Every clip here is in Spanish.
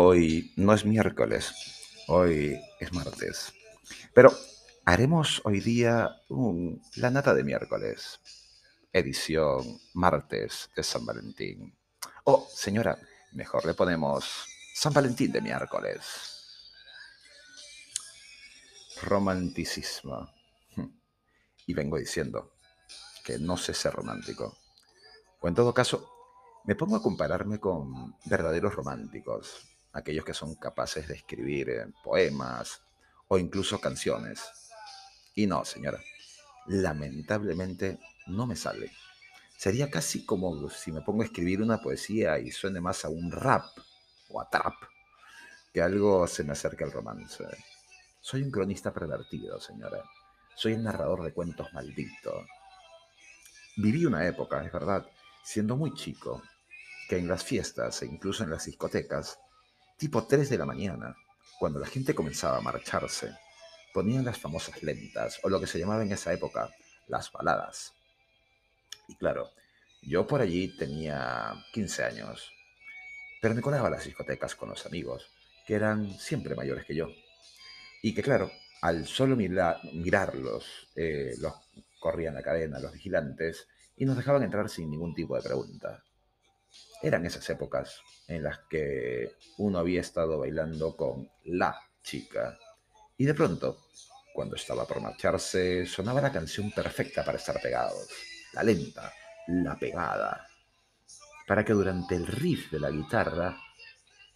Hoy no es miércoles, hoy es martes. Pero haremos hoy día un, la nata de miércoles, edición martes de San Valentín. Oh, señora, mejor le ponemos San Valentín de miércoles. Romanticismo. Y vengo diciendo que no sé ser romántico. O en todo caso, me pongo a compararme con verdaderos románticos, aquellos que son capaces de escribir eh, poemas o incluso canciones. Y no, señora, lamentablemente no me sale. Sería casi como si me pongo a escribir una poesía y suene más a un rap o a trap que algo se me acerca al romance. Soy un cronista pervertido, señora. Soy el narrador de cuentos malditos. Viví una época, es verdad, siendo muy chico, que en las fiestas e incluso en las discotecas tipo 3 de la mañana, cuando la gente comenzaba a marcharse, ponían las famosas lentas, o lo que se llamaba en esa época las baladas. Y claro, yo por allí tenía 15 años, pero me colaba a las discotecas con los amigos, que eran siempre mayores que yo. Y que claro, al solo mirarlos, eh, los corrían la cadena los vigilantes y nos dejaban entrar sin ningún tipo de pregunta. Eran esas épocas en las que uno había estado bailando con la chica y de pronto, cuando estaba por marcharse, sonaba la canción perfecta para estar pegados, la lenta, la pegada, para que durante el riff de la guitarra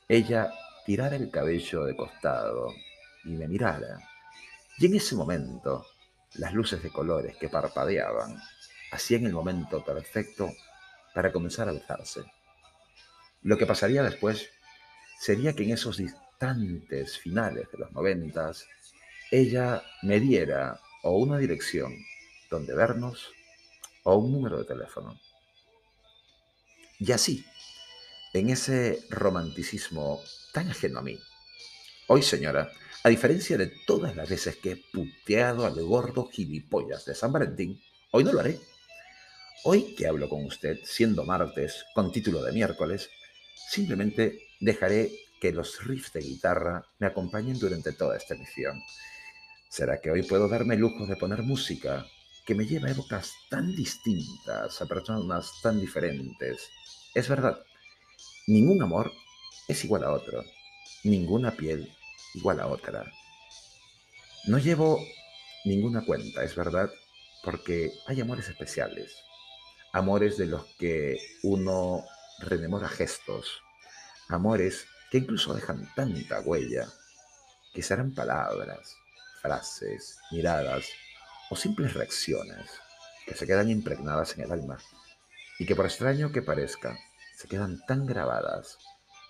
ella tirara el cabello de costado y me mirara. Y en ese momento, las luces de colores que parpadeaban hacían el momento perfecto para comenzar a alzarse. Lo que pasaría después sería que en esos distantes finales de los noventas, ella me diera o una dirección donde vernos o un número de teléfono. Y así, en ese romanticismo tan ajeno a mí. Hoy, señora, a diferencia de todas las veces que he puteado al gordo gilipollas de San Valentín, hoy no lo haré. Hoy que hablo con usted, siendo martes, con título de miércoles, Simplemente dejaré que los riffs de guitarra me acompañen durante toda esta emisión. ¿Será que hoy puedo darme lujo de poner música que me lleva a épocas tan distintas, a personas tan diferentes? Es verdad, ningún amor es igual a otro, ninguna piel igual a otra. No llevo ninguna cuenta, es verdad, porque hay amores especiales, amores de los que uno rememora gestos, amores que incluso dejan tanta huella, que serán palabras, frases, miradas o simples reacciones que se quedan impregnadas en el alma y que por extraño que parezca, se quedan tan grabadas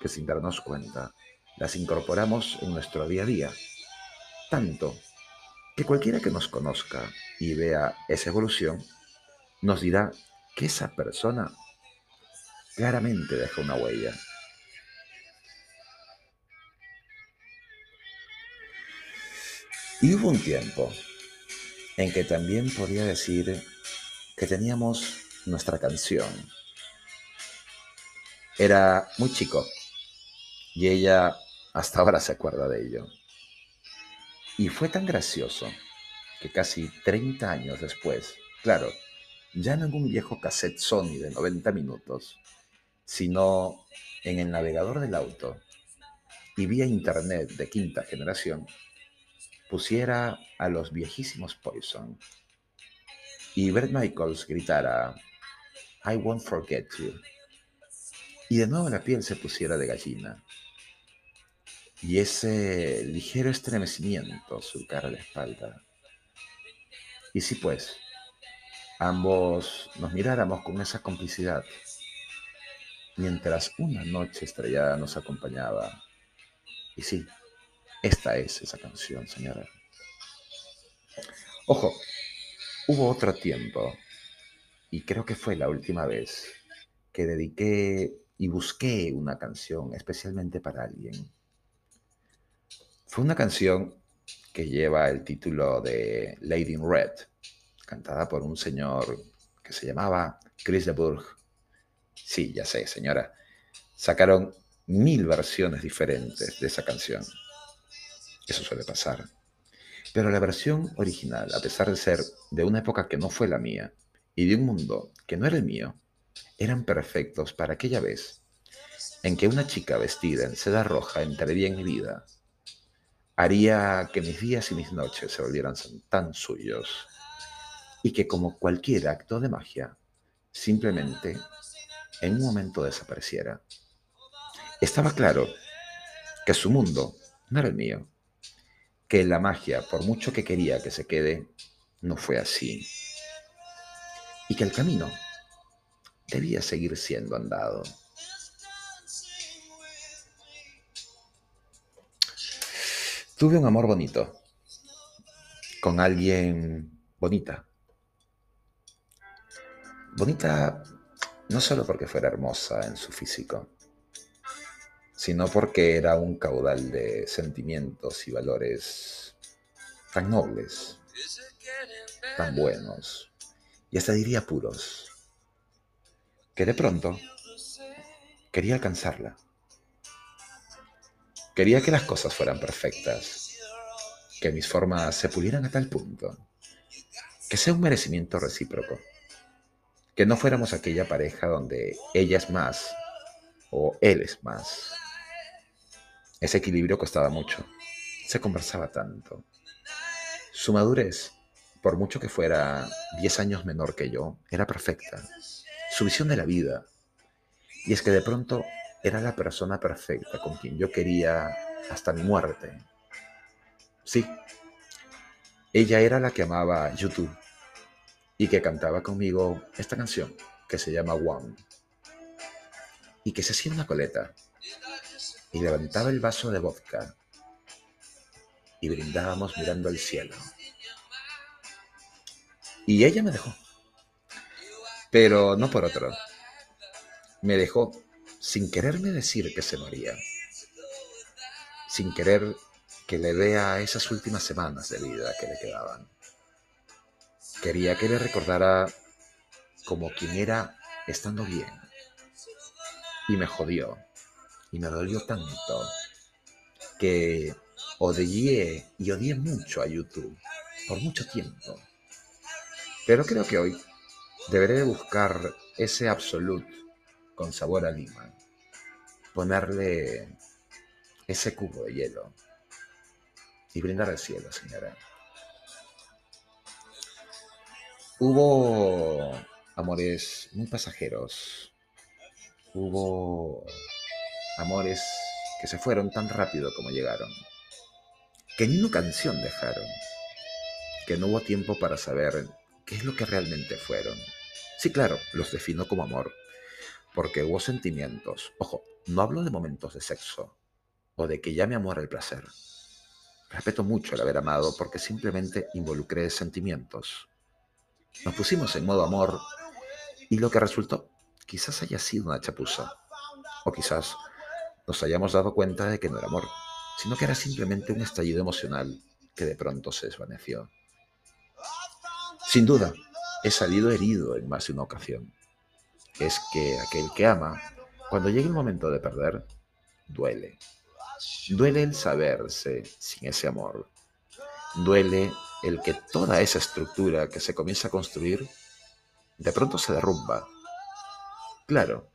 que sin darnos cuenta las incorporamos en nuestro día a día, tanto que cualquiera que nos conozca y vea esa evolución nos dirá que esa persona claramente deja una huella. Y hubo un tiempo en que también podía decir que teníamos nuestra canción. Era muy chico y ella hasta ahora se acuerda de ello. Y fue tan gracioso que casi 30 años después, claro, ya en algún viejo cassette Sony de 90 minutos, sino en el navegador del auto y vía internet de quinta generación, pusiera a los viejísimos Poison y Bert Michaels gritara I won't forget you y de nuevo la piel se pusiera de gallina y ese ligero estremecimiento surcara la espalda. Y si pues, ambos nos miráramos con esa complicidad mientras una noche estrellada nos acompañaba. Y sí, esta es esa canción, señora. Ojo, hubo otro tiempo, y creo que fue la última vez, que dediqué y busqué una canción especialmente para alguien. Fue una canción que lleva el título de Lady in Red, cantada por un señor que se llamaba Chris de Burgh Sí, ya sé, señora. Sacaron mil versiones diferentes de esa canción. Eso suele pasar. Pero la versión original, a pesar de ser de una época que no fue la mía y de un mundo que no era el mío, eran perfectos para aquella vez en que una chica vestida en seda roja entraría en mi vida. Haría que mis días y mis noches se volvieran tan suyos y que como cualquier acto de magia, simplemente en un momento desapareciera. Estaba claro que su mundo no era el mío, que la magia, por mucho que quería que se quede, no fue así, y que el camino debía seguir siendo andado. Tuve un amor bonito, con alguien bonita. Bonita no solo porque fuera hermosa en su físico, sino porque era un caudal de sentimientos y valores tan nobles, tan buenos, y hasta diría puros, que de pronto quería alcanzarla. Quería que las cosas fueran perfectas, que mis formas se pulieran a tal punto, que sea un merecimiento recíproco, que no fuéramos aquella pareja donde ella es más o él es más, ese equilibrio costaba mucho. Se conversaba tanto. Su madurez, por mucho que fuera 10 años menor que yo, era perfecta. Su visión de la vida. Y es que de pronto era la persona perfecta con quien yo quería hasta mi muerte. Sí, ella era la que amaba YouTube y que cantaba conmigo esta canción que se llama One y que se hacía una coleta y levantaba el vaso de vodka y brindábamos mirando al cielo. Y ella me dejó, pero no por otro. Me dejó sin quererme decir que se moría, sin querer que le vea esas últimas semanas de vida que le quedaban. Quería que le recordara como quien era estando bien. Y me jodió y me dolió tanto que odié y odié mucho a YouTube por mucho tiempo. Pero creo que hoy deberé buscar ese absolut con sabor a lima, ponerle ese cubo de hielo y brindar al cielo, señora. Hubo amores muy pasajeros, hubo amores que se fueron tan rápido como llegaron, que ni una canción dejaron, que no hubo tiempo para saber qué es lo que realmente fueron. Sí, claro, los defino como amor, porque hubo sentimientos. Ojo, no hablo de momentos de sexo o de que llame amor el placer. Respeto mucho el haber amado porque simplemente involucré sentimientos. Nos pusimos en modo amor y lo que resultó quizás haya sido una chapuza. O quizás nos hayamos dado cuenta de que no era amor, sino que era simplemente un estallido emocional que de pronto se desvaneció. Sin duda, he salido herido en más de una ocasión. Es que aquel que ama, cuando llega el momento de perder, duele. Duele el saberse sin ese amor. Duele el que toda esa estructura que se comienza a construir de pronto se derrumba. Claro,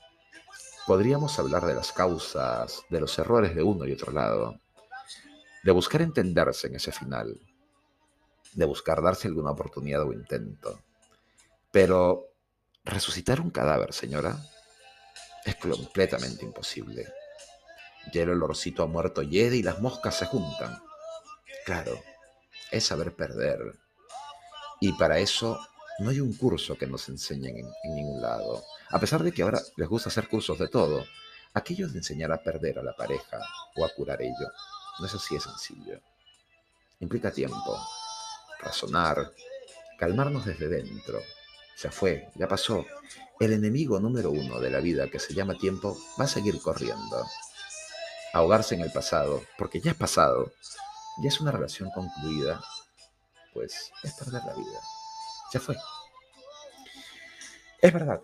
podríamos hablar de las causas, de los errores de uno y otro lado, de buscar entenderse en ese final, de buscar darse alguna oportunidad o intento. Pero resucitar un cadáver, señora, es completamente imposible. Ya el olorcito a muerto hiede y las moscas se juntan. Claro, es saber perder. Y para eso no hay un curso que nos enseñen en, ningún lado. A pesar de que ahora les gusta hacer cursos de todo, aquello de enseñar a perder a la pareja o a curar ello, no es así de sencillo. Implica tiempo, razonar, calmarnos desde dentro. Ya fue, ya pasó. El enemigo número uno de la vida que se llama tiempo va a seguir corriendo. Ahogarse en el pasado, porque ya es pasado, ya es una relación concluida, pues es perder la vida. Ya fue. Es verdad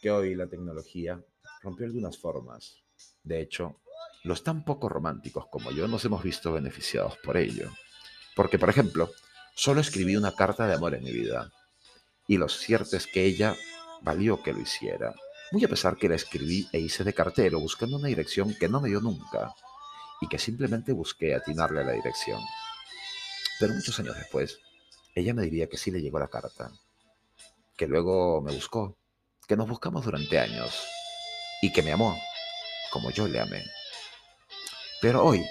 que hoy la tecnología rompió algunas formas De hecho, los tan poco románticos como yo nos hemos visto beneficiados por ello. Porque, por ejemplo, solo escribí una carta de amor en mi vida. Y lo cierto es que ella valió que lo hiciera. Muy a pesar que la escribí e hice de cartero buscando una dirección que no me dio nunca y que simplemente busqué atinarle a la dirección. Pero muchos años después, ella me diría que sí le llegó la carta, que luego me buscó, que nos buscamos durante años y que me amó como yo le amé. Pero hoy,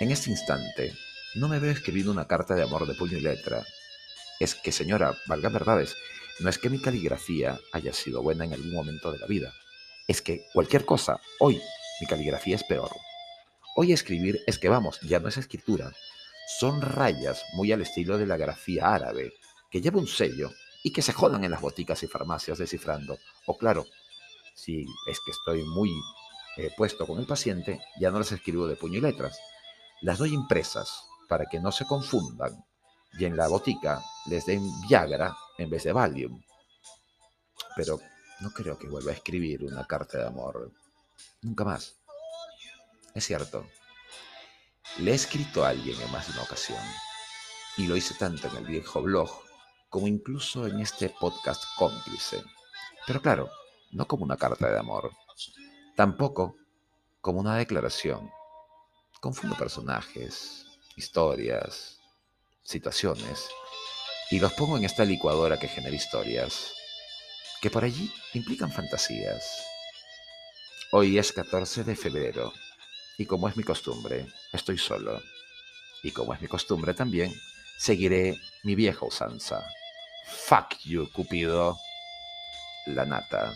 en este instante, no me veo escribiendo una carta de amor de puño y letra. Es que, señora, valga verdades, no es que mi caligrafía haya sido buena en algún momento de la vida. Es que cualquier cosa, hoy mi caligrafía es peor. Hoy escribir es que vamos, ya no es escritura. Son rayas muy al estilo de la grafía árabe, que lleva un sello y que se jodan en las boticas y farmacias descifrando. O claro, si es que estoy muy eh, puesto con el paciente, ya no las escribo de puño y letras. Las doy impresas para que no se confundan y en la botica les den Viagra en vez de Valium. Pero no creo que vuelva a escribir una carta de amor. Nunca más. Es cierto. Le he escrito a alguien en más de una ocasión. Y lo hice tanto en el viejo blog como incluso en este podcast cómplice. Pero claro, no como una carta de amor. Tampoco como una declaración. Confundo personajes, historias, situaciones, y los pongo en esta licuadora que genera historias, que por allí implican fantasías. Hoy es 14 de febrero, y como es mi costumbre, estoy solo. Y como es mi costumbre también, seguiré mi vieja usanza. Fuck you, Cupido. La nata.